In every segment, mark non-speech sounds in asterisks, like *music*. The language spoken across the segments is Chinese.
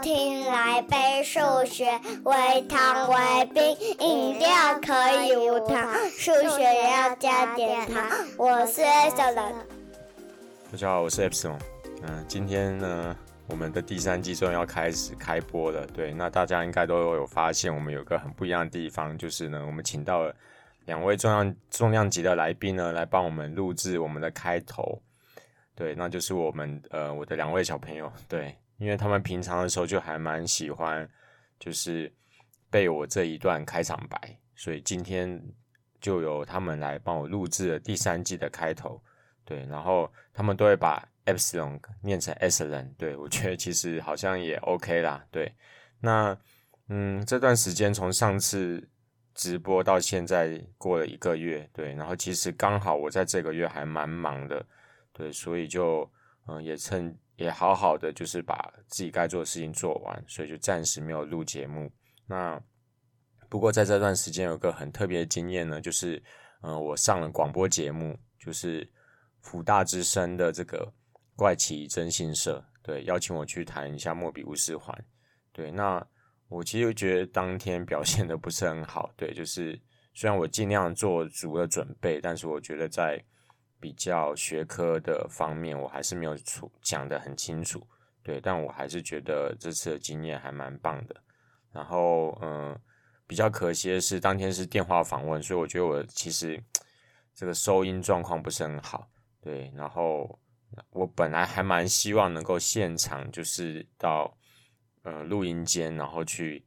听来杯数学，微糖微冰，饮料可以无糖，数学也要加点糖。我是 Epsilon。大家好，我是 Epson。嗯，今天呢，我们的第三季终于要开始开播了。对，那大家应该都有发现，我们有个很不一样的地方，就是呢，我们请到了两位重量重量级的来宾呢，来帮我们录制我们的开头。对，那就是我们呃我的两位小朋友，对，因为他们平常的时候就还蛮喜欢，就是背我这一段开场白，所以今天就由他们来帮我录制了第三季的开头。对，然后他们都会把 Epsilon 念成 Excellent，对，我觉得其实好像也 OK 啦。对，那嗯这段时间从上次直播到现在过了一个月，对，然后其实刚好我在这个月还蛮忙的。对，所以就嗯，也趁也好好的，就是把自己该做的事情做完，所以就暂时没有录节目。那不过在这段时间有个很特别的经验呢，就是嗯，我上了广播节目，就是辅大之声的这个怪奇征信社，对，邀请我去谈一下莫比乌斯环。对，那我其实觉得当天表现的不是很好，对，就是虽然我尽量做足了准备，但是我觉得在比较学科的方面，我还是没有出讲得很清楚，对，但我还是觉得这次的经验还蛮棒的。然后，嗯，比较可惜的是当天是电话访问，所以我觉得我其实这个收音状况不是很好，对。然后我本来还蛮希望能够现场就是到呃录音间，然后去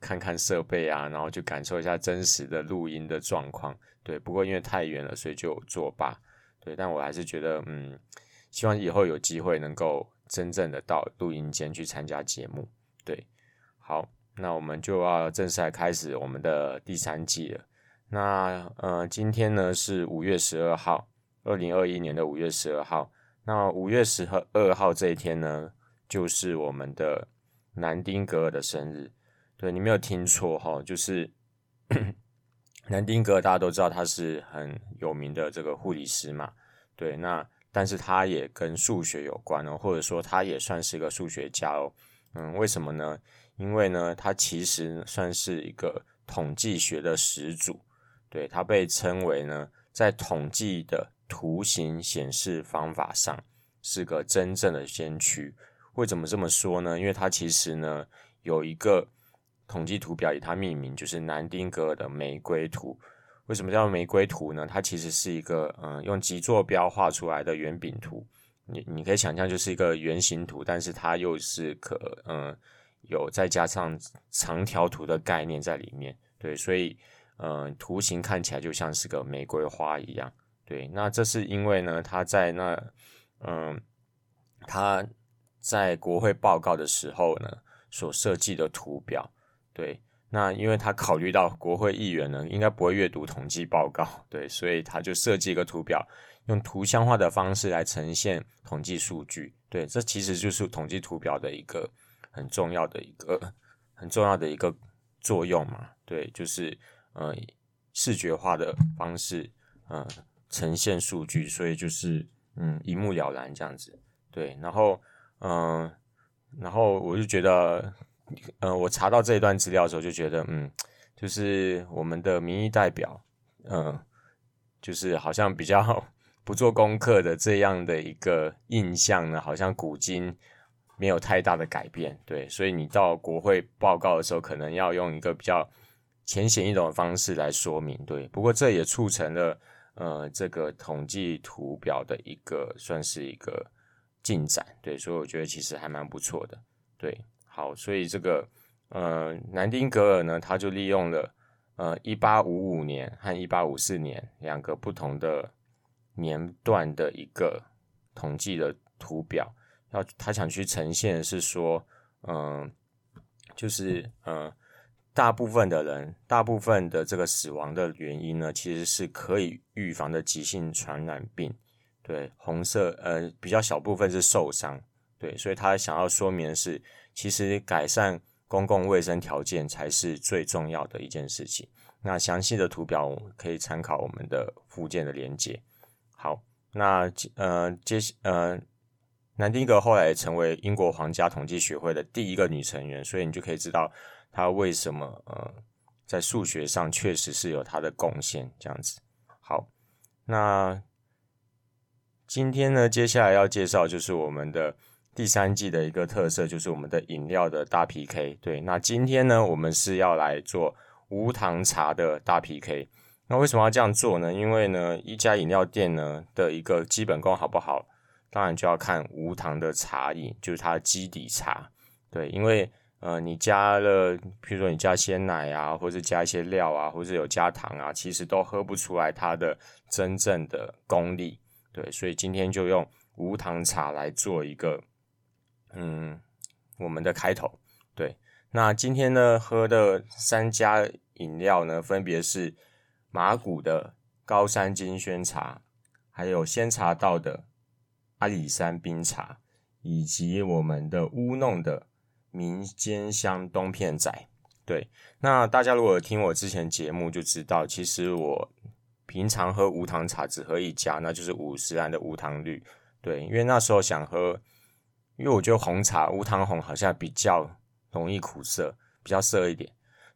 看看设备啊，然后去感受一下真实的录音的状况，对。不过因为太远了，所以就作罢。对，但我还是觉得，嗯，希望以后有机会能够真正的到录音间去参加节目。对，好，那我们就要正式来开始我们的第三季了。那呃，今天呢是五月十二号，二零二一年的五月十二号。那五月十二号这一天呢，就是我们的南丁格尔的生日。对，你没有听错哈，就是。南丁格大家都知道他是很有名的这个护理师嘛，对，那但是他也跟数学有关哦，或者说他也算是一个数学家哦，嗯，为什么呢？因为呢，他其实算是一个统计学的始祖，对，他被称为呢，在统计的图形显示方法上是个真正的先驱。为什么这么说呢？因为他其实呢有一个。统计图表以它命名，就是南丁格尔的玫瑰图。为什么叫玫瑰图呢？它其实是一个嗯，用极坐标画出来的圆饼图。你你可以想象，就是一个圆形图，但是它又是可嗯有再加上长条图的概念在里面。对，所以嗯，图形看起来就像是个玫瑰花一样。对，那这是因为呢，他在那嗯他在国会报告的时候呢，所设计的图表。对，那因为他考虑到国会议员呢，应该不会阅读统计报告，对，所以他就设计一个图表，用图像化的方式来呈现统计数据。对，这其实就是统计图表的一个很重要的一个很重要的一个作用嘛。对，就是呃视觉化的方式，呃呈现数据，所以就是嗯一目了然这样子。对，然后嗯、然后我就觉得。呃，我查到这一段资料的时候，就觉得，嗯，就是我们的民意代表，嗯、呃，就是好像比较 *laughs* 不做功课的这样的一个印象呢，好像古今没有太大的改变，对，所以你到国会报告的时候，可能要用一个比较浅显易懂的方式来说明，对。不过这也促成了，呃，这个统计图表的一个算是一个进展，对，所以我觉得其实还蛮不错的，对。好，所以这个呃，南丁格尔呢，他就利用了呃一八五五年和一八五四年两个不同的年段的一个统计的图表，要他想去呈现是说，嗯、就是呃，大部分的人，大部分的这个死亡的原因呢，其实是可以预防的急性传染病，对，红色呃比较小部分是受伤，对，所以他想要说明的是。其实改善公共卫生条件才是最重要的一件事情。那详细的图表可以参考我们的附件的连接。好，那呃接呃南丁格后来成为英国皇家统计学会的第一个女成员，所以你就可以知道她为什么呃，在数学上确实是有她的贡献。这样子，好，那今天呢，接下来要介绍就是我们的第三季的一个特色，就是我们的饮料的大 PK。对，那今天呢，我们是要来做无糖茶的大 PK。那为什么要这样做呢？因为呢，一家饮料店呢的一个基本功好不好？当然就要看无糖的茶饮，就是它的基底茶。对，因为呃，你加了，譬如说你加鲜奶啊，或者加一些料啊，或者有加糖啊，其实都喝不出来它的真正的功力。对，所以今天就用无糖茶来做一个，嗯，我们的开头。对，那今天呢，喝的三家饮料呢，分别是马古的高山金萱茶，还有仙茶道的。阿里山冰茶，以及我们的乌弄的民间香冬片仔，对，那大家如果听我之前节目就知道，其实我平常喝无糖茶只喝一家，那就是五十兰的无糖绿，对，因为那时候想喝，因为我觉得红茶无糖红好像比较容易苦涩，比较涩一点，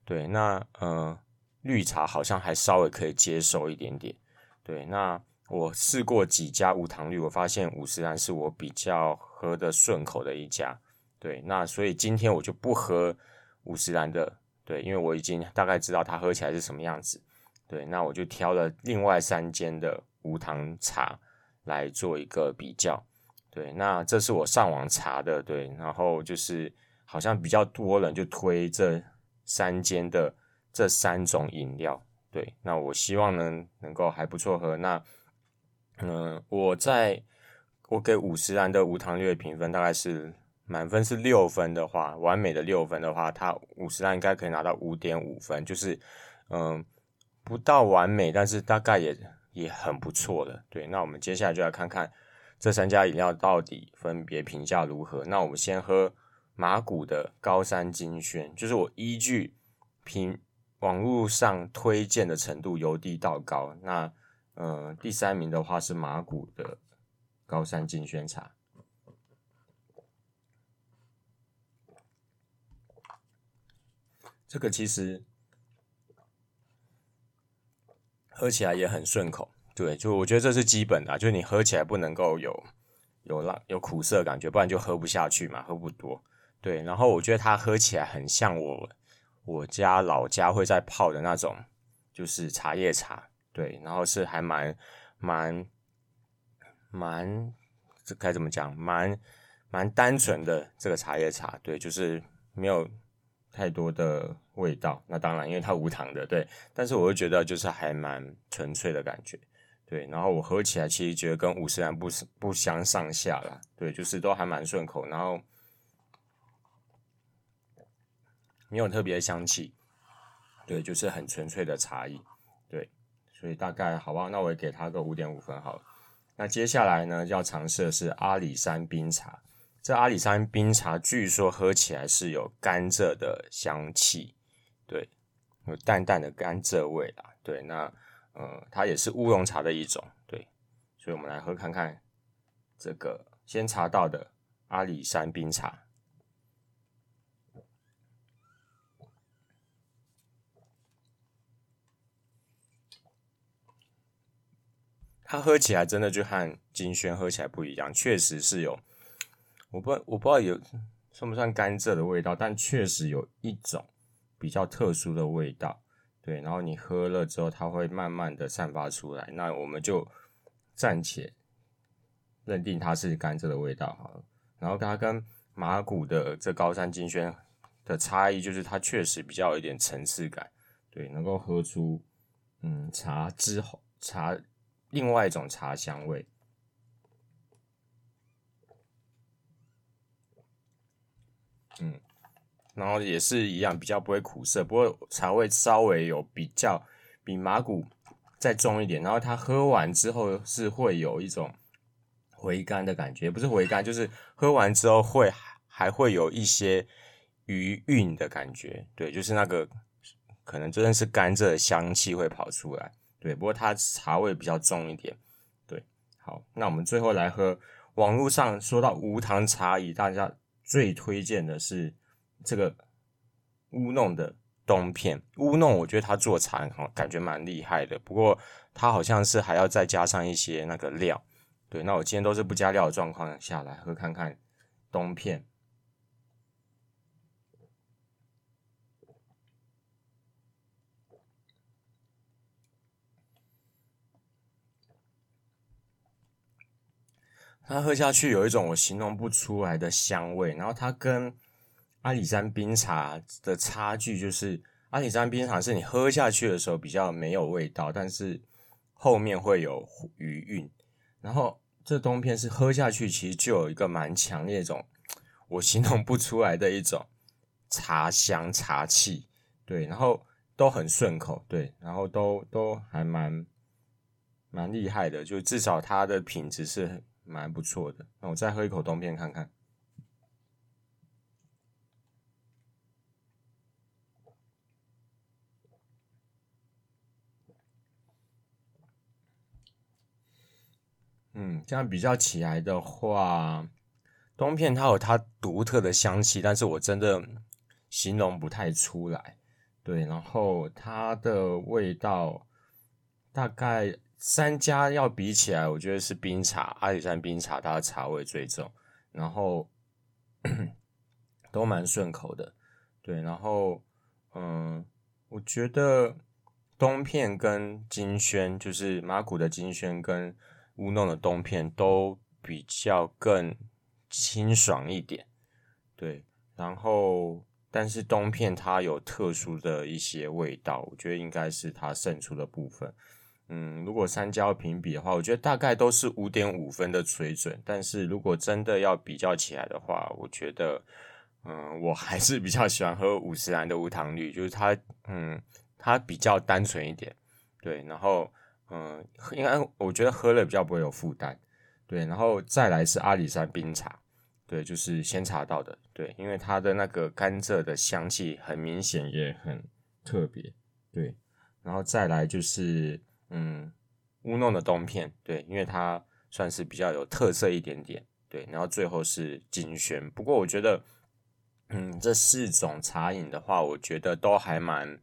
对，那呃绿茶好像还稍微可以接受一点点，对，那。我试过几家无糖绿，我发现五十岚是我比较喝的顺口的一家。对，那所以今天我就不喝五十岚的，对，因为我已经大概知道它喝起来是什么样子。对，那我就挑了另外三间的无糖茶来做一个比较。对，那这是我上网查的，对，然后就是好像比较多人就推这三间的这三种饮料。对，那我希望呢能够还不错喝。那嗯，我在我给五十岚的无糖绿的评分大概是满分是六分的话，完美的六分的话，它五十岚应该可以拿到五点五分，就是嗯不到完美，但是大概也也很不错的。对，那我们接下来就来看看这三家饮料到底分别评价如何。那我们先喝马古的高山金萱，就是我依据评网络上推荐的程度由低到高，那。呃，第三名的话是马古的高山金萱茶，这个其实喝起来也很顺口，对，就我觉得这是基本的，就你喝起来不能够有有辣有苦涩感觉，不然就喝不下去嘛，喝不多。对，然后我觉得它喝起来很像我我家老家会在泡的那种，就是茶叶茶。对，然后是还蛮蛮蛮，这该怎么讲？蛮蛮单纯的这个茶叶茶，对，就是没有太多的味道。那当然，因为它无糖的，对。但是我会觉得就是还蛮纯粹的感觉，对。然后我喝起来其实觉得跟五十岚不不相上下啦，对，就是都还蛮顺口，然后没有特别的香气，对，就是很纯粹的茶饮，对。所以大概好吧，那我也给他个五点五分好了。那接下来呢，要尝试的是阿里山冰茶。这阿里山冰茶据说喝起来是有甘蔗的香气，对，有淡淡的甘蔗味啦。对，那呃，它也是乌龙茶的一种，对。所以我们来喝看看这个先茶到的阿里山冰茶。它喝起来真的就和金萱喝起来不一样，确实是有，我不我不知道有算不算甘蔗的味道，但确实有一种比较特殊的味道，对，然后你喝了之后，它会慢慢的散发出来，那我们就暂且认定它是甘蔗的味道好了。然后它跟马古的这高山金萱的差异，就是它确实比较有一点层次感，对，能够喝出嗯茶之后茶。另外一种茶香味，嗯，然后也是一样，比较不会苦涩，不过茶味稍微有比较比麻古再重一点。然后它喝完之后是会有一种回甘的感觉，不是回甘，就是喝完之后会还会有一些余韵的感觉。对，就是那个可能真的是甘蔗的香气会跑出来。对，不过它茶味比较重一点。对，好，那我们最后来喝网络上说到无糖茶饮，大家最推荐的是这个乌弄的冬片。乌弄我觉得他做茶哈，感觉蛮厉害的。不过他好像是还要再加上一些那个料。对，那我今天都是不加料的状况下来喝看看冬片。它喝下去有一种我形容不出来的香味，然后它跟阿里山冰茶的差距就是，阿里山冰茶是你喝下去的时候比较没有味道，但是后面会有余韵，然后这冬片是喝下去其实就有一个蛮强烈一种我形容不出来的一种茶香茶气，对，然后都很顺口，对，然后都都还蛮蛮厉害的，就至少它的品质是。蛮不错的，那我再喝一口冬片看看。嗯，这样比较起来的话，冬片它有它独特的香气，但是我真的形容不太出来。对，然后它的味道大概。三家要比起来，我觉得是冰茶，阿里山冰茶它的茶味最重，然后都蛮顺口的，对，然后嗯，我觉得冬片跟金萱，就是麻古的金萱跟乌弄的冬片都比较更清爽一点，对，然后但是冬片它有特殊的一些味道，我觉得应该是它胜出的部分。嗯，如果三焦评比的话，我觉得大概都是五点五分的水准。但是如果真的要比较起来的话，我觉得，嗯，我还是比较喜欢喝五十兰的无糖绿，就是它，嗯，它比较单纯一点，对。然后，嗯，应该我觉得喝了比较不会有负担，对。然后再来是阿里山冰茶，对，就是鲜茶道的，对，因为它的那个甘蔗的香气很明显，也很特别，对。然后再来就是。嗯，乌弄的冬片，对，因为它算是比较有特色一点点，对，然后最后是金萱。不过我觉得，嗯，这四种茶饮的话，我觉得都还蛮，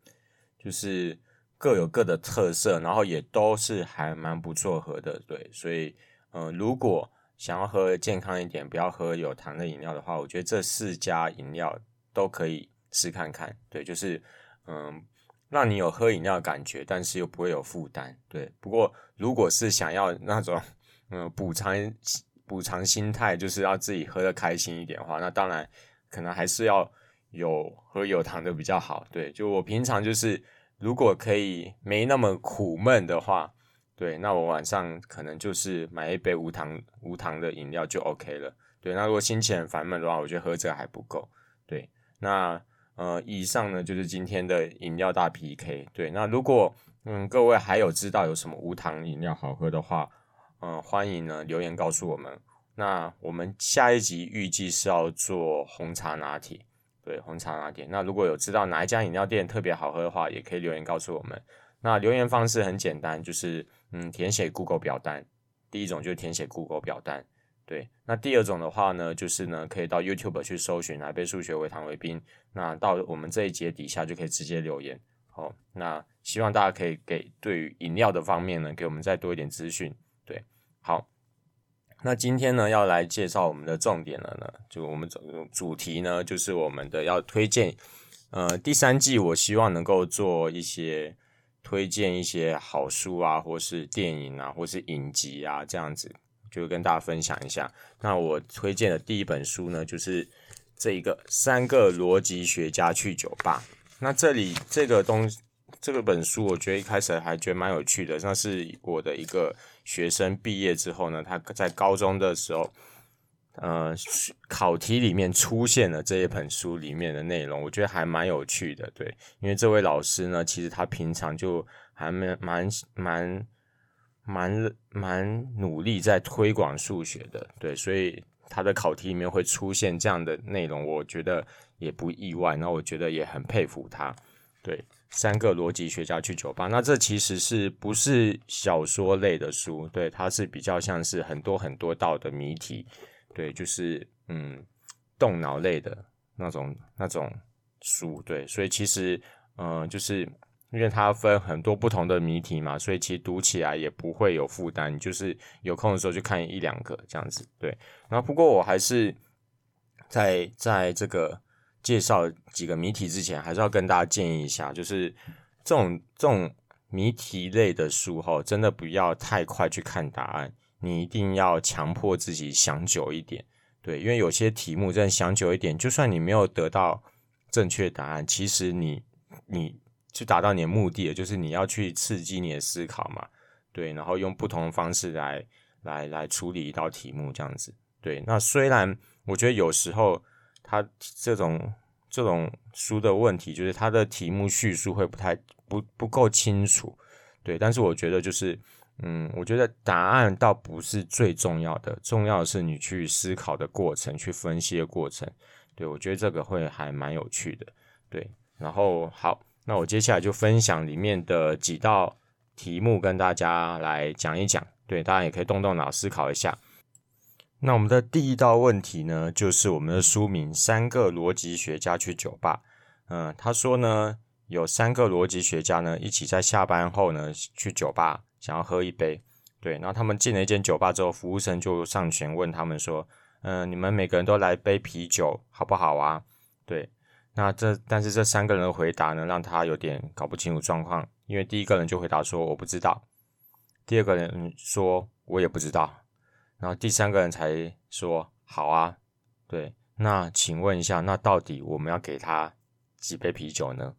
就是各有各的特色，然后也都是还蛮不错喝的，对。所以，嗯、呃，如果想要喝健康一点，不要喝有糖的饮料的话，我觉得这四家饮料都可以试看看，对，就是，嗯。让你有喝饮料感觉，但是又不会有负担，对。不过如果是想要那种，嗯，补偿补偿心态，就是要自己喝得开心一点的话，那当然可能还是要有喝有糖的比较好，对。就我平常就是，如果可以没那么苦闷的话，对，那我晚上可能就是买一杯无糖无糖的饮料就 OK 了，对。那如果心情很烦闷的话，我觉得喝这个还不够，对。那。呃，以上呢就是今天的饮料大 PK。对，那如果嗯各位还有知道有什么无糖饮料好喝的话，嗯、欢迎呢留言告诉我们。那我们下一集预计是要做红茶拿铁，对，红茶拿铁。那如果有知道哪一家饮料店特别好喝的话，也可以留言告诉我们。那留言方式很简单，就是嗯填写 Google 表单，第一种就是填写 Google 表单。对，那第二种的话呢，就是呢，可以到 YouTube 去搜寻来杯数学微糖为冰，那到我们这一节底下就可以直接留言。好，那希望大家可以给对于饮料的方面呢，给我们再多一点资讯。对，好，那今天呢要来介绍我们的重点了呢，就我们主主题呢，就是我们的要推荐，呃，第三季我希望能够做一些推荐一些好书啊，或是电影啊，或是影集啊这样子。就跟大家分享一下，那我推荐的第一本书呢，就是这一个三个逻辑学家去酒吧。那这里这个东这个本书，我觉得一开始还觉得蛮有趣的。那是我的一个学生毕业之后呢，他在高中的时候，呃，考题里面出现了这一本书里面的内容，我觉得还蛮有趣的。对，因为这位老师呢，其实他平常就还蛮蛮蛮。蛮蛮努力在推广数学的，对，所以他的考题里面会出现这样的内容，我觉得也不意外。那我觉得也很佩服他，对。三个逻辑学家去酒吧，那这其实是不是小说类的书？对，它是比较像是很多很多道的谜题，对，就是嗯，动脑类的那种那种书，对，所以其实嗯、就是因为它分很多不同的谜题嘛，所以其实读起来也不会有负担，就是有空的时候就看一两个这样子，对。然后不过我还是在在这个。介绍几个谜题之前，还是要跟大家建议一下，就是这种这种谜题类的书哈，真的不要太快去看答案，你一定要强迫自己想久一点，对，因为有些题目真的想久一点，就算你没有得到正确答案，其实你你去达到你的目的，就是你要去刺激你的思考嘛，对，然后用不同的方式来来来处理一道题目这样子，对，那虽然我觉得有时候。他这种这种书的问题，就是他的题目叙述会不太不不够清楚，对。但是我觉得就是，嗯，我觉得答案倒不是最重要的，重要的是你去思考的过程，去分析的过程。对，我觉得这个会还蛮有趣的，对。然后好，那我接下来就分享里面的几道题目跟大家来讲一讲，对，大家也可以动动脑思考一下。那我们的第一道问题呢，就是我们的书名《三个逻辑学家去酒吧》。嗯，他说呢，有三个逻辑学家呢，一起在下班后呢去酒吧，想要喝一杯。对，然后他们进了一间酒吧之后，服务生就上前问他们说：“嗯，你们每个人都来杯啤酒，好不好啊？”对，那这但是这三个人的回答呢，让他有点搞不清楚状况，因为第一个人就回答说：“我不知道。”第二个人说：“我也不知道。”然后第三个人才说好啊，对，那请问一下，那到底我们要给他几杯啤酒呢？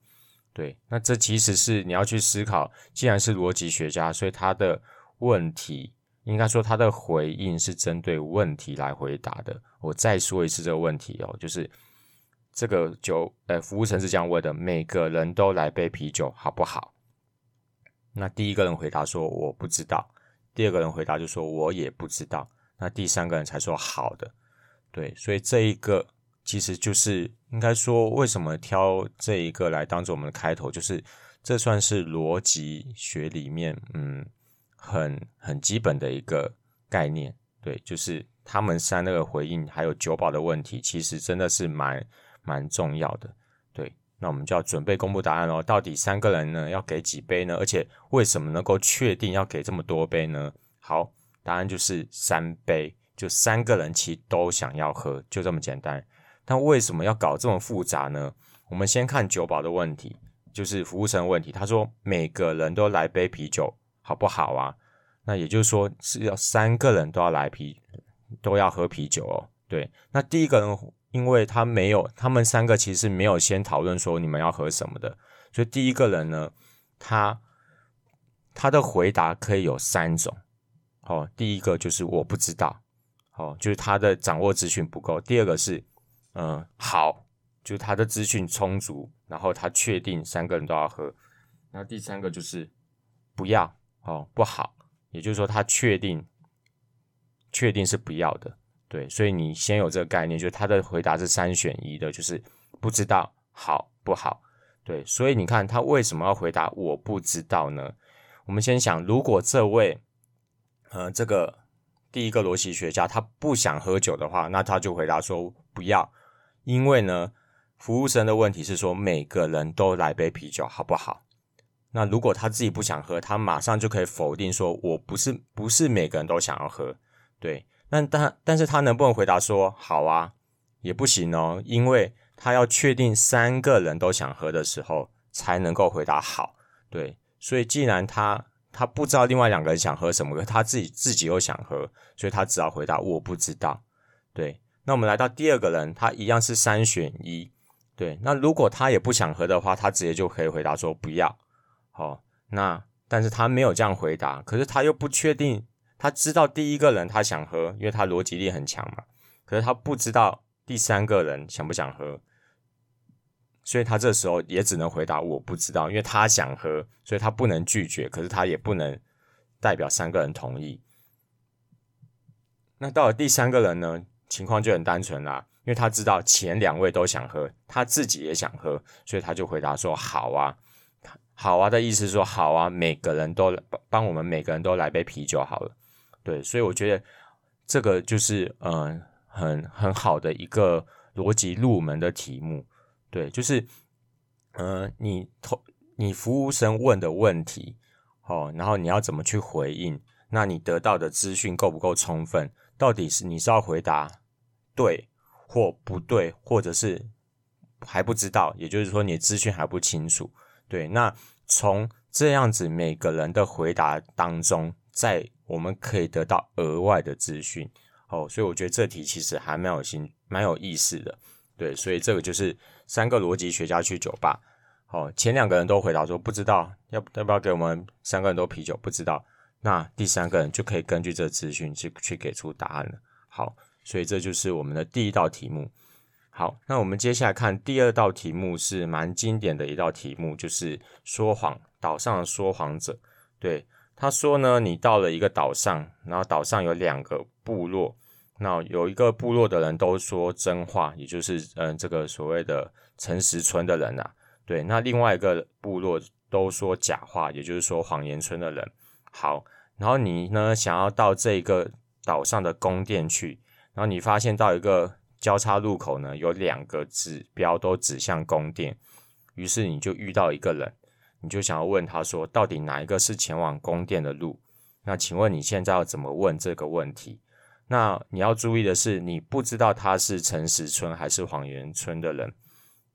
对，那这其实是你要去思考，既然是逻辑学家，所以他的问题应该说他的回应是针对问题来回答的。我再说一次这个问题哦，就是这个酒，呃，服务生是这样问的：每个人都来杯啤酒好不好？那第一个人回答说我不知道。第二个人回答就说：“我也不知道。”那第三个人才说：“好的。”对，所以这一个其实就是应该说，为什么挑这一个来当做我们的开头，就是这算是逻辑学里面嗯很很基本的一个概念。对，就是他们三那个回应还有酒保的问题，其实真的是蛮蛮重要的。那我们就要准备公布答案喽。到底三个人呢要给几杯呢？而且为什么能够确定要给这么多杯呢？好，答案就是三杯，就三个人其实都想要喝，就这么简单。但为什么要搞这么复杂呢？我们先看酒保的问题，就是服务生问题。他说每个人都来杯啤酒，好不好啊？那也就是说是要三个人都要来啤，都要喝啤酒哦。对，那第一个人。因为他没有，他们三个其实没有先讨论说你们要喝什么的，所以第一个人呢，他他的回答可以有三种，哦，第一个就是我不知道，哦，就是他的掌握资讯不够；第二个是，嗯，好，就是他的资讯充足，然后他确定三个人都要喝；然后第三个就是不要，哦，不好，也就是说他确定，确定是不要的。对，所以你先有这个概念，就是他的回答是三选一的，就是不知道好不好。对，所以你看他为什么要回答我不知道呢？我们先想，如果这位，呃，这个第一个逻辑学家他不想喝酒的话，那他就回答说不要，因为呢，服务生的问题是说每个人都来杯啤酒好不好？那如果他自己不想喝，他马上就可以否定说我不是不是每个人都想要喝，对。但但但是他能不能回答说好啊？也不行哦，因为他要确定三个人都想喝的时候才能够回答好。对，所以既然他他不知道另外两个人想喝什么，他自己自己又想喝，所以他只好回答我不知道。对，那我们来到第二个人，他一样是三选一。对，那如果他也不想喝的话，他直接就可以回答说不要。好，那但是他没有这样回答，可是他又不确定。他知道第一个人他想喝，因为他逻辑力很强嘛。可是他不知道第三个人想不想喝，所以他这时候也只能回答我不知道，因为他想喝，所以他不能拒绝，可是他也不能代表三个人同意。那到了第三个人呢，情况就很单纯啦，因为他知道前两位都想喝，他自己也想喝，所以他就回答说好啊。好啊的意思说好啊，每个人都帮我们每个人都来杯啤酒好了。对，所以我觉得这个就是嗯、很很好的一个逻辑入门的题目。对，就是嗯、你投你服务生问的问题哦，然后你要怎么去回应？那你得到的资讯够不够充分？到底是你是要回答对或不对，或者是还不知道？也就是说，你的资讯还不清楚。对，那从这样子每个人的回答当中，在我们可以得到额外的资讯哦，所以我觉得这题其实还蛮有心，蛮有意思的。对，所以这个就是三个逻辑学家去酒吧。哦，前两个人都回答说不知道，要要不要给我们三个人都啤酒？不知道。那第三个人就可以根据这个资讯去去给出答案了。好，所以这就是我们的第一道题目。好，那我们接下来看第二道题目，是蛮经典的一道题目，就是说谎，岛上的说谎者。对，他说呢，你到了一个岛上，然后岛上有两个部落，那有一个部落的人都说真话，也就是嗯、这个所谓的诚实村的人啊。对，那另外一个部落都说假话，也就是说谎言村的人。好，然后你呢，想要到这个岛上的宫殿去，然后你发现到一个。交叉路口呢，有两个指标都指向宫殿，于是你就遇到一个人，你就想要问他说，到底哪一个是前往宫殿的路？那请问你现在要怎么问这个问题？那你要注意的是，你不知道他是诚实村还是谎言村的人，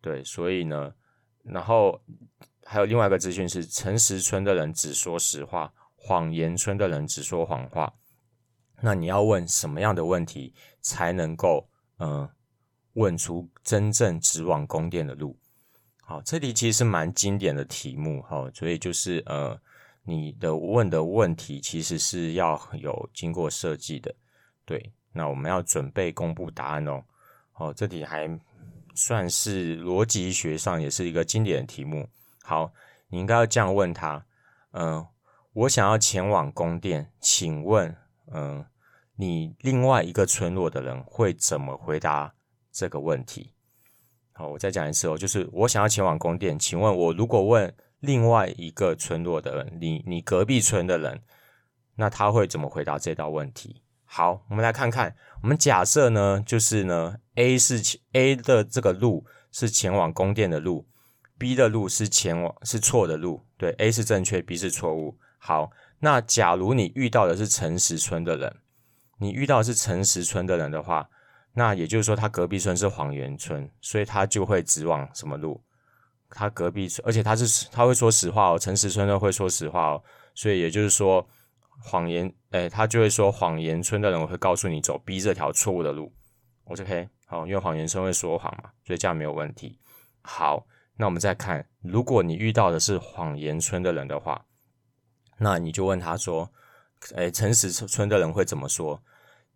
对，所以呢，然后还有另外一个资讯是，诚实村的人只说实话，谎言村的人只说谎话。那你要问什么样的问题才能够？嗯，问出真正直往宫殿的路。好，这题其实蛮经典的题目，哈，所以就是呃，你的问的问题其实是要有经过设计的。对，那我们要准备公布答案哦。哦，这题还算是逻辑学上也是一个经典的题目。好，你应该要这样问他：嗯，我想要前往宫殿，请问，嗯。你另外一个村落的人会怎么回答这个问题？好，我再讲一次哦，就是我想要前往宫殿，请问我如果问另外一个村落的人，你你隔壁村的人，那他会怎么回答这道问题？好，我们来看看，我们假设呢，就是呢，A 是 A 的这个路是前往宫殿的路，B 的路是前往是错的路，对，A 是正确，B 是错误。好，那假如你遇到的是诚实村的人。你遇到是诚实村的人的话，那也就是说他隔壁村是谎言村，所以他就会直往什么路？他隔壁村，而且他是他会说实话哦，诚实村的会说实话哦，所以也就是说谎言，诶，他就会说谎言村的人会告诉你走 B 这条错误的路。OK，好，因为谎言村会说谎嘛，所以这样没有问题。好，那我们再看，如果你遇到的是谎言村的人的话，那你就问他说。诶，诚实村的人会怎么说？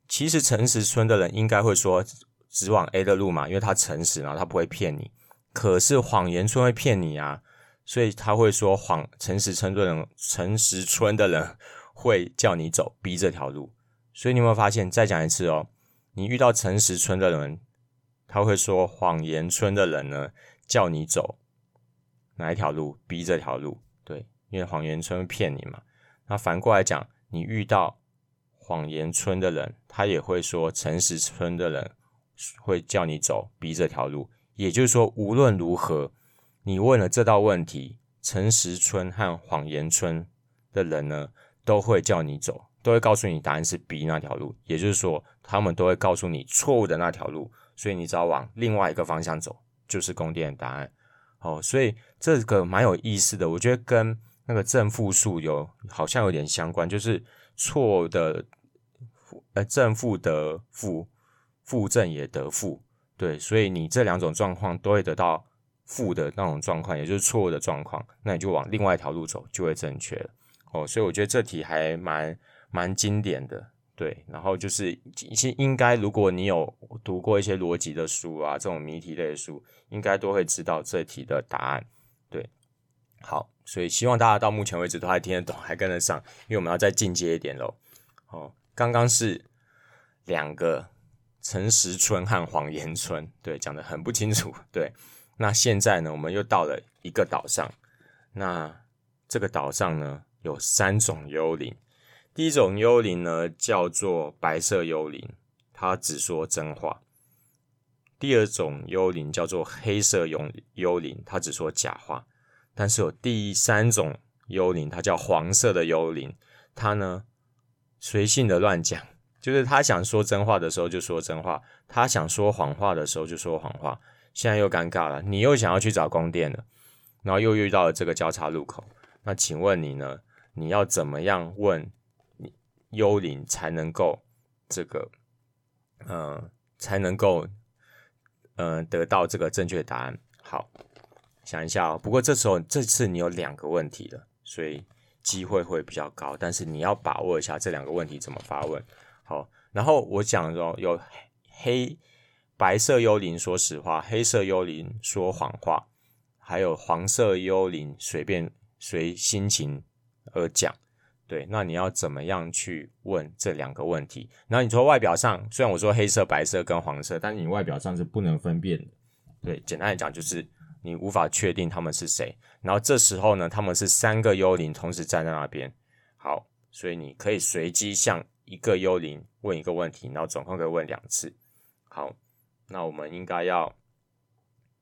其实诚实村的人应该会说直往 A 的路嘛，因为他诚实，然后他不会骗你。可是谎言村会骗你啊，所以他会说谎。诚实村的人，诚实村的人会叫你走 B 这条路。所以你有没有发现？再讲一次哦，你遇到诚实村的人，他会说谎言村的人呢叫你走哪一条路？B 这条路。对，因为谎言村会骗你嘛。那反过来讲。你遇到谎言村的人，他也会说诚实村的人会叫你走 B 这条路。也就是说，无论如何，你问了这道问题，诚实村和谎言村的人呢，都会叫你走，都会告诉你答案是 B 那条路。也就是说，他们都会告诉你错误的那条路，所以你只要往另外一个方向走，就是宫殿的答案。哦，所以这个蛮有意思的，我觉得跟。那个正负数有好像有点相关，就是错的呃正负得负，负正也得负，对，所以你这两种状况都会得到负的那种状况，也就是错误的状况，那你就往另外一条路走就会正确了哦。所以我觉得这题还蛮蛮经典的，对。然后就是一些应该如果你有读过一些逻辑的书啊，这种谜题类的书，应该都会知道这题的答案，对。好。所以希望大家到目前为止都还听得懂，还跟得上，因为我们要再进阶一点喽。哦，刚刚是两个诚实村和谎言村，*laughs* 对，讲得很不清楚。对，那现在呢，我们又到了一个岛上，那这个岛上呢，有三种幽灵。第一种幽灵呢，叫做白色幽灵，它只说真话；第二种幽灵叫做黑色幽幽灵，它只说假话。但是有第三种幽灵，它叫黄色的幽灵，它呢随性的乱讲，就是他想说真话的时候就说真话，他想说谎话的时候就说谎话。现在又尴尬了，你又想要去找宫殿了，然后又遇到了这个交叉路口。那请问你呢？你要怎么样问幽灵才能够这个，呃，才能够，呃，得到这个正确答案？好，想一下哦。不过这时候这次你有两个问题了，所以机会会比较高。但是你要把握一下这两个问题怎么发问。好，然后我讲说有黑。白色幽灵说实话，黑色幽灵说谎话，还有黄色幽灵随便随心情而讲。对，那你要怎么样去问这两个问题？然后你说外表上，虽然我说黑色、白色跟黄色，但是你外表上是不能分辨的。对，简单来讲就是你无法确定他们是谁。然后这时候呢，他们是三个幽灵同时站在那边。好，所以你可以随机向一个幽灵问一个问题，然后总共可以问两次。好。那我们应该要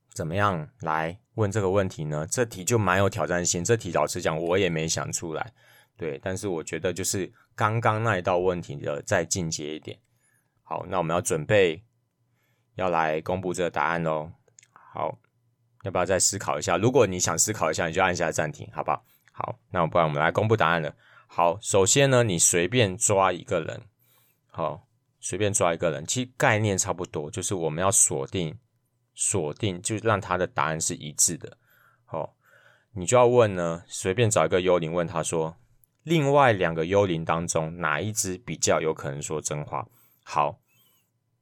怎么样来问这个问题呢？这题就蛮有挑战性。这题老实讲，我也没想出来。对，但是我觉得就是刚刚那一道问题的再进阶一点。好，那我们要准备要来公布这个答案喽。好，要不要再思考一下？如果你想思考一下，你就按下暂停，好不好？好，那不然我们来公布答案了。好，首先呢，你随便抓一个人。好。随便抓一个人，其实概念差不多，就是我们要锁定，锁定，就让他的答案是一致的。好，你就要问呢，随便找一个幽灵问他说，另外两个幽灵当中哪一只比较有可能说真话？好，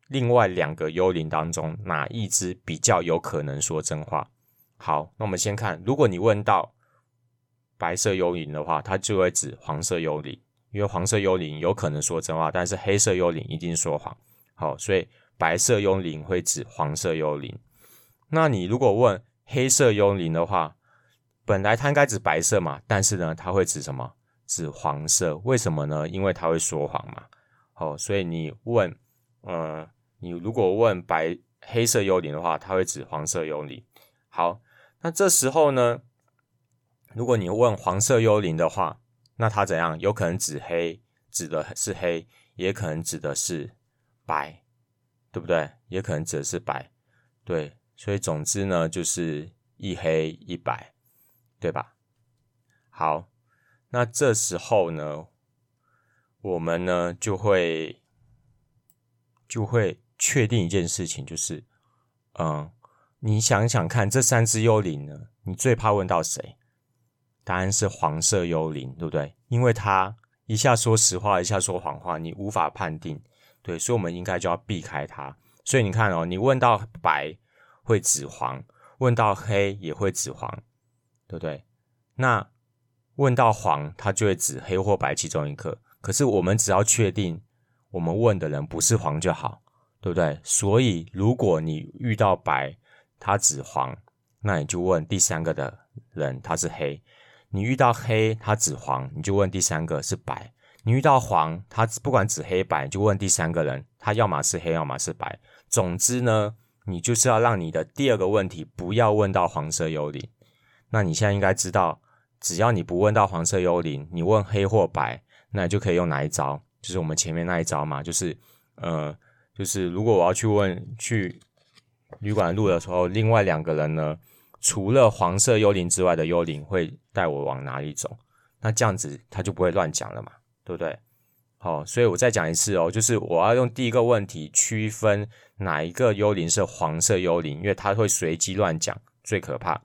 另外两个幽灵当中哪一只比较有可能说真话？好，那我们先看，如果你问到白色幽灵的话，它就会指黄色幽灵。因为黄色幽灵有可能说真话，但是黑色幽灵一定说谎。好，所以白色幽灵会指黄色幽灵。那你如果问黑色幽灵的话，本来它应该指白色嘛，但是呢，它会指什么？指黄色。为什么呢？因为它会说谎嘛。好，所以你问，呃，你如果问白黑色幽灵的话，它会指黄色幽灵。好，那这时候呢，如果你问黄色幽灵的话，那它怎样？有可能指黑，指的是黑，也可能指的是白，对不对？也可能指的是白，对。所以总之呢，就是一黑一白，对吧？好，那这时候呢，我们呢就会就会确定一件事情，就是，嗯，你想想看，这三只幽灵呢，你最怕问到谁？答案是黄色幽灵，对不对？因为他一下说实话，一下说谎话，你无法判定，对，所以我们应该就要避开它。所以你看哦，你问到白会指黄，问到黑也会指黄，对不对？那问到黄，它就会指黑或白其中一个。可是我们只要确定我们问的人不是黄就好，对不对？所以如果你遇到白，他指黄，那你就问第三个的人他是黑。你遇到黑，他指黄，你就问第三个是白。你遇到黄，他不管指黑白，你就问第三个人，他要么是黑，要么是白。总之呢，你就是要让你的第二个问题不要问到黄色幽灵。那你现在应该知道，只要你不问到黄色幽灵，你问黑或白，那你就可以用哪一招？就是我们前面那一招嘛，就是呃，就是如果我要去问去旅馆路的时候，另外两个人呢？除了黄色幽灵之外的幽灵会带我往哪里走？那这样子他就不会乱讲了嘛，对不对？好，所以我再讲一次哦，就是我要用第一个问题区分哪一个幽灵是黄色幽灵，因为他会随机乱讲，最可怕。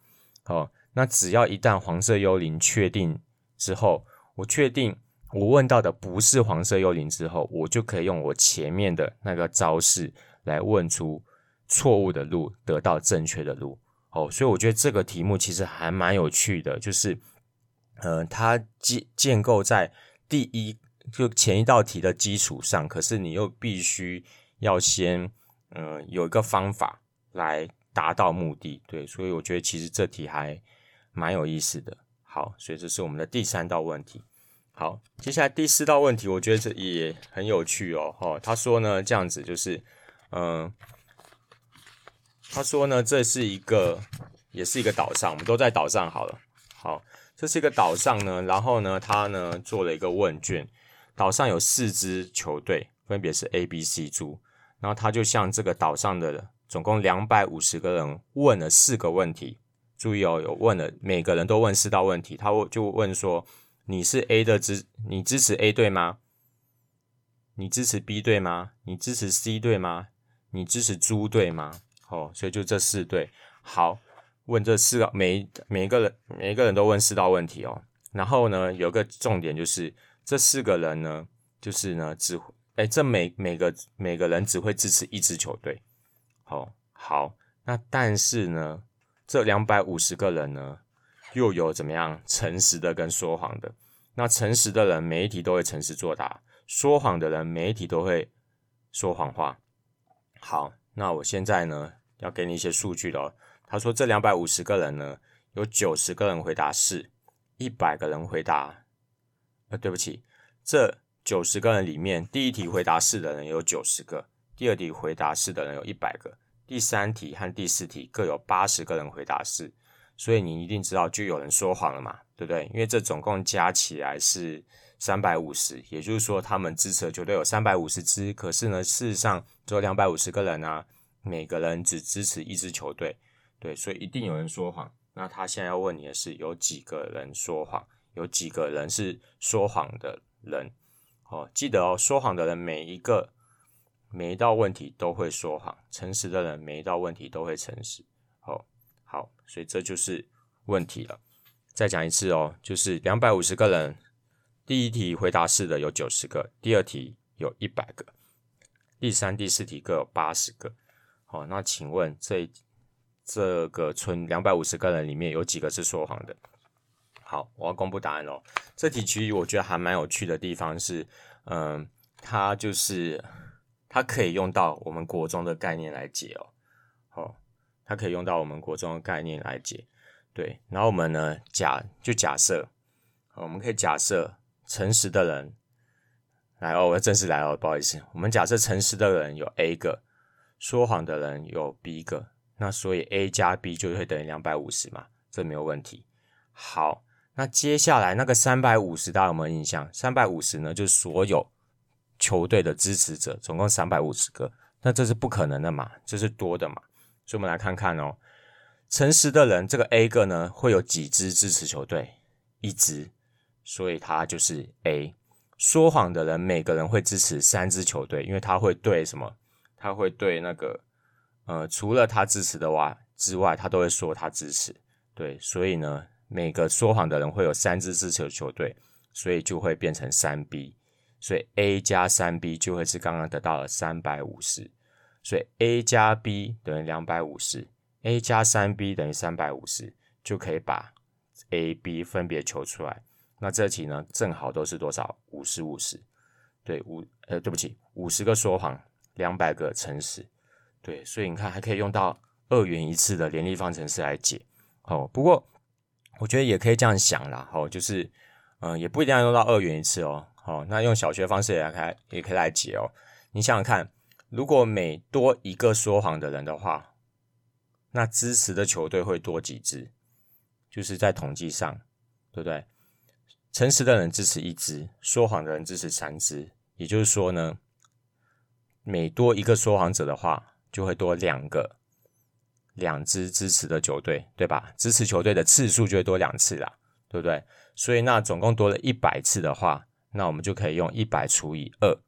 好，那只要一旦黄色幽灵确定之后，我确定我问到的不是黄色幽灵之后，我就可以用我前面的那个招式来问出错误的路，得到正确的路。哦，所以我觉得这个题目其实还蛮有趣的，就是，呃，它建建构在第一就前一道题的基础上，可是你又必须要先，呃，有一个方法来达到目的，对，所以我觉得其实这题还蛮有意思的。好，所以这是我们的第三道问题。好，接下来第四道问题，我觉得这也很有趣哦。哦，他说呢，这样子就是，嗯、他说呢，这是一个，也是一个岛上，我们都在岛上好了。好，这是一个岛上呢，然后呢，他呢做了一个问卷，岛上有四支球队，分别是 A、B、C 组，然后他就向这个岛上的总共两百五十个人问了四个问题。注意哦，有问了，每个人都问四道问题，他就问说。你是 A 的支，你支持 A 队吗？你支持 B 队吗？你支持 C 队吗？你支持猪队吗？哦，所以就这四队。好，问这四个，每每一个人，每一个人都问四道问题哦。然后呢，有个重点就是，这四个人呢，就是呢，只，哎，这每每个每个人只会支持一支球队。哦，好，那但是呢，这两百五十个人呢？又有怎么样诚实的跟说谎的？那诚实的人每一题都会诚实作答，说谎的人每一题都会说谎话。好，那我现在呢要给你一些数据了。他说这两百五十个人呢，有九十个人回答是，一百个人回答，呃，对不起，这九十个人里面，第一题回答是的人有九十个，第二题回答是的人有一百个，第三题和第四题各有八十个人回答是。所以你一定知道，就有人说谎了嘛，对不对？因为这总共加起来是三百五十，也就是说他们支持的球队有三百五十支，可是呢，事实上只有两百五十个人啊，每个人只支持一支球队，对，所以一定有人说谎。那他现在要问你的是，有几个人说谎？有几个人是说谎的人？哦，记得哦，说谎的人每一个每一道问题都会说谎，诚实的人每一道问题都会诚实。好，所以这就是问题了。再讲一次哦，就是两百五十个人，第一题回答是的有九十个，第二题有一百个，第三、第四题各有八十个。好，那请问这这个村两百五十个人里面有几个是说谎的？好，我要公布答案哦。这题其实我觉得还蛮有趣的地方是，嗯，它就是它可以用到我们国中的概念来解哦。好。它可以用到我们国中的概念来解，对。然后我们呢，假就假设，我们可以假设诚实的人来哦，我要正式来哦，不好意思，我们假设诚实的人有 A 个，说谎的人有 B 个，那所以 A 加 B 就会等于两百五十嘛，这没有问题。好，那接下来那个三百五十大家有没有印象？三百五十呢，就是所有球队的支持者，总共三百五十个，那这是不可能的嘛，这是多的嘛。所以我们来看看哦，诚实的人这个 A 个呢，会有几支支持球队？一支，所以他就是 A。说谎的人每个人会支持三支球队，因为他会对什么？他会对那个呃，除了他支持的话之外，他都会说他支持。对，所以呢，每个说谎的人会有三支支持的球队，所以就会变成三 B。所以 A 加三 B 就会是刚刚得到了三百五十。所以 a 加 b 等于两百五十，a 加三 b 等于三百五十，就可以把 a、b 分别求出来。那这题呢，正好都是多少？五十五十，对五呃，对不起，五十个说谎，两百个诚实，对，所以你看还可以用到二元一次的联立方程式来解。哦，不过我觉得也可以这样想啦，哦，就是嗯、也不一定要用到二元一次哦。哦，那用小学方式也来开，也可以来解哦。你想想看。如果每多一个说谎的人的话，那支持的球队会多几支？就是在统计上，对不对？诚实的人支持一支，说谎的人支持三支。也就是说呢，每多一个说谎者的话，就会多两个两支支持的球队，对吧？支持球队的次数就会多两次啦，对不对？所以那总共多了一百次的话，那我们就可以用一百除以二。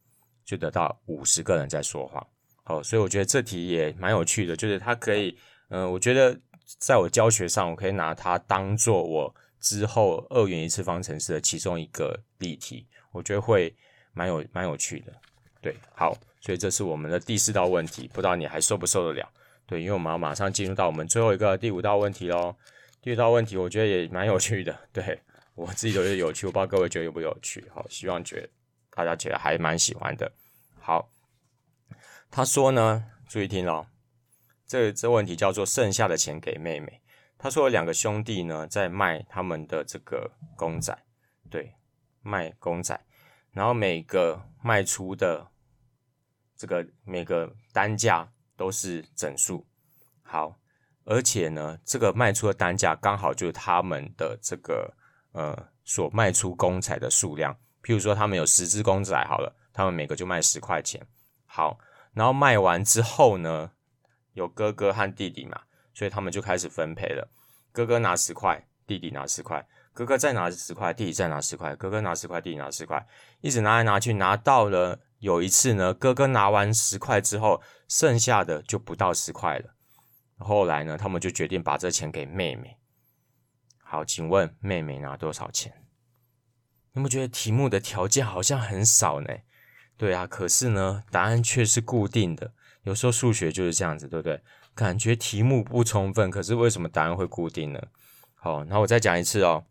就得到五十个人在说谎，好，所以我觉得这题也蛮有趣的，就是它可以，嗯、我觉得在我教学上，我可以拿它当做我之后二元一次方程式的其中一个例题，我觉得会蛮有蛮有趣的，对，好，所以这是我们的第四道问题，不知道你还受不受得了？对，因为我们要马上进入到我们最后一个第五道问题喽。第五道问题我觉得也蛮有趣的，对，我自己都觉得有趣，我不知道各位觉得有不有趣，好，希望觉得。大家觉得还蛮喜欢的。好，他说呢，注意听哦，这这问题叫做剩下的钱给妹妹。他说有两个兄弟呢在卖他们的这个公仔，对，卖公仔，然后每个卖出的这个每个单价都是整数，好，而且呢，这个卖出的单价刚好就是他们的这个呃所卖出公仔的数量，譬如说他们有十只公仔，好了，他们每个就卖十块钱，好，然后卖完之后呢，有哥哥和弟弟嘛。所以他们就开始分配了，哥哥拿十块，弟弟拿十块，哥哥再拿十块，弟弟再拿十块，哥哥拿十块，弟弟拿十块，一直拿来拿去，拿到了有一次呢，哥哥拿完十块之后，剩下的就不到十块了。后来呢，他们就决定把这钱给妹妹。好，请问妹妹拿多少钱？你们觉得题目的条件好像很少呢？对啊，可是呢，答案却是固定的。有时候数学就是这样子，对不对？感觉题目不充分，可是为什么答案会固定呢？好，那我再讲一次哦。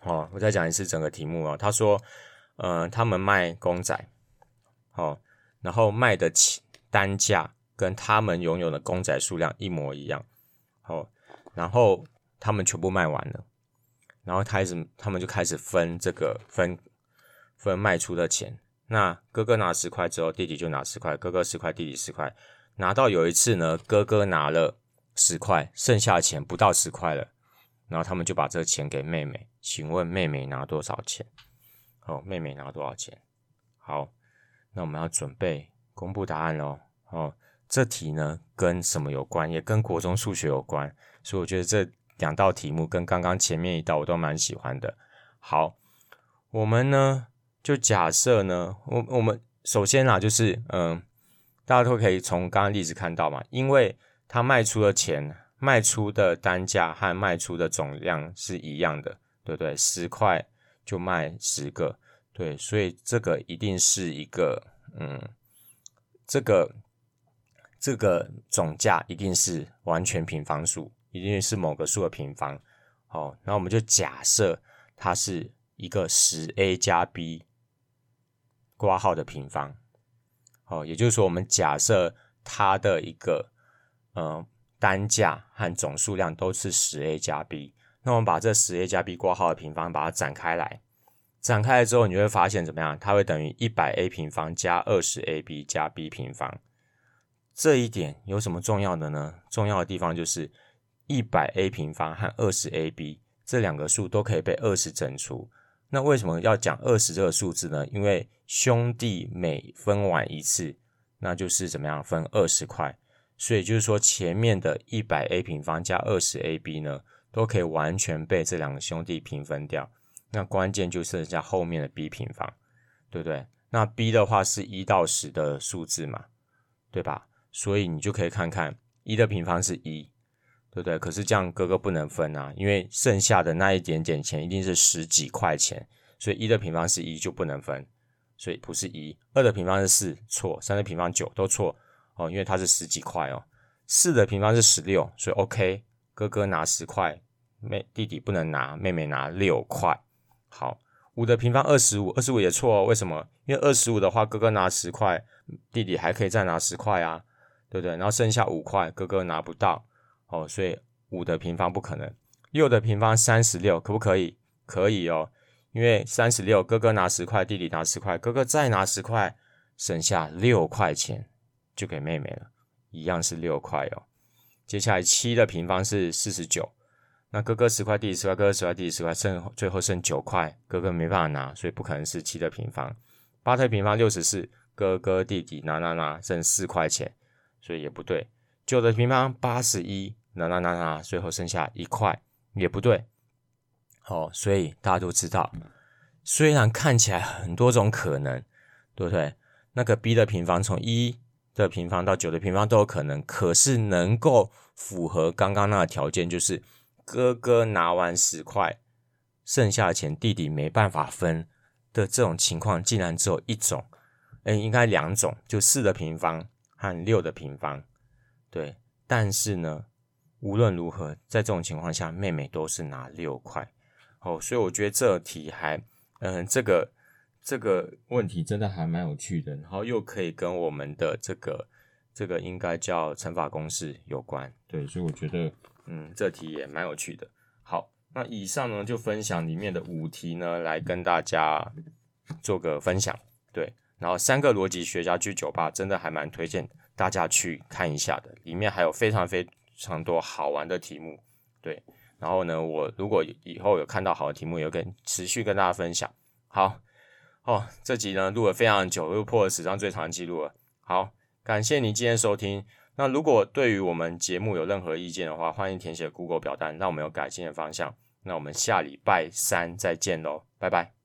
好，我再讲一次整个题目哦。他说，呃，他们卖公仔，好，然后卖的起单价跟他们拥有的公仔数量一模一样，好，然后他们全部卖完了，然后开始他们就开始分这个分分卖出的钱。那哥哥拿十块之后，弟弟就拿十块，哥哥十块，弟弟十块。拿到有一次呢，哥哥拿了十块，剩下钱不到十块了，然后他们就把这个钱给妹妹。请问妹妹拿多少钱？哦，妹妹拿多少钱？好，那我们要准备公布答案喽。哦，这题呢跟什么有关？也跟国中数学有关，所以我觉得这两道题目跟刚刚前面一道我都蛮喜欢的。好，我们呢就假设呢，我我们首先啊就是嗯。大家都可以从刚刚例子看到嘛，因为他卖出的钱、卖出的单价和卖出的总量是一样的，对不对？十块就卖十个，对，所以这个一定是一个，嗯，这个这个总价一定是完全平方数，一定是某个数的平方。好，那我们就假设它是一个十 a 加 b 括号的平方。哦，也就是说，我们假设它的一个呃单价和总数量都是十 a 加 b，那我们把这十 a 加 b 括号的平方把它展开来，展开来之后，你就会发现怎么样？它会等于一百 a 平方加二十 ab 加 b 平方。这一点有什么重要的呢？重要的地方就是一百 a 平方和二十 ab 这两个数都可以被二十整除。那为什么要讲二十这个数字呢？因为兄弟每分完一次，那就是怎么样分二十块，所以就是说前面的一百 a 平方加二十 ab 呢，都可以完全被这两个兄弟平分掉。那关键就剩下后面的 b 平方，对不对？那 b 的话是一到十的数字嘛，对吧？所以你就可以看看一的平方是一。对不对？可是这样哥哥不能分啊，因为剩下的那一点点钱一定是十几块钱，所以一的平方是一就不能分，所以不是一。二的平方是四，错。三的平方九都错哦，因为它是十几块哦。四的平方是十六，所以 OK，哥哥拿十块，妹弟弟不能拿，妹妹拿六块。好，五的平方二十五，二十五也错哦，为什么？因为二十五的话，哥哥拿十块，弟弟还可以再拿十块啊，对不对？然后剩下五块，哥哥拿不到。哦，所以五的平方不可能。六的平方三十六，可不可以？可以哦，因为三十六，哥哥拿十块，弟弟拿十块，哥哥再拿十块，剩下六块钱就给妹妹了，一样是六块哦。接下来七的平方是四十九，那哥哥十块，弟弟十块，哥哥十块，弟弟十块，剩最后剩九块，哥哥没办法拿，所以不可能是七的平方。八的平方六十四，哥哥弟弟拿拿拿，剩四块钱，所以也不对。九的平方八十一。那那那那，最后剩下一块也不对，好，所以大家都知道，虽然看起来很多种可能，对不对？那个 b 的平方从一的平方到九的平方都有可能，可是能够符合刚刚那个条件，就是哥哥拿完十块，剩下的钱弟弟没办法分的这种情况，竟然只有一种，诶，应该两种，就四的平方和六的平方，对，但是呢。无论如何，在这种情况下，妹妹都是拿六块，哦，所以我觉得这题还，嗯、这个这个问题真的还蛮有趣的，然后又可以跟我们的这个这个应该叫乘法公式有关，对，所以我觉得，嗯，这题也蛮有趣的。好，那以上呢就分享里面的五题呢，来跟大家做个分享。对，然后三个逻辑学家去酒吧真的还蛮推荐大家去看一下的，里面还有非常非非常多好玩的题目。对，然后呢，我如果以后有看到好的题目，也跟持续跟大家分享。好，哦，这集呢录了非常久，又破了史上最长的记录了。好，感谢您今天收听。那如果对于我们节目有任何意见的话，欢迎填写 Google 表单，让我们有改进的方向。那我们下礼拜三再见喽，拜拜。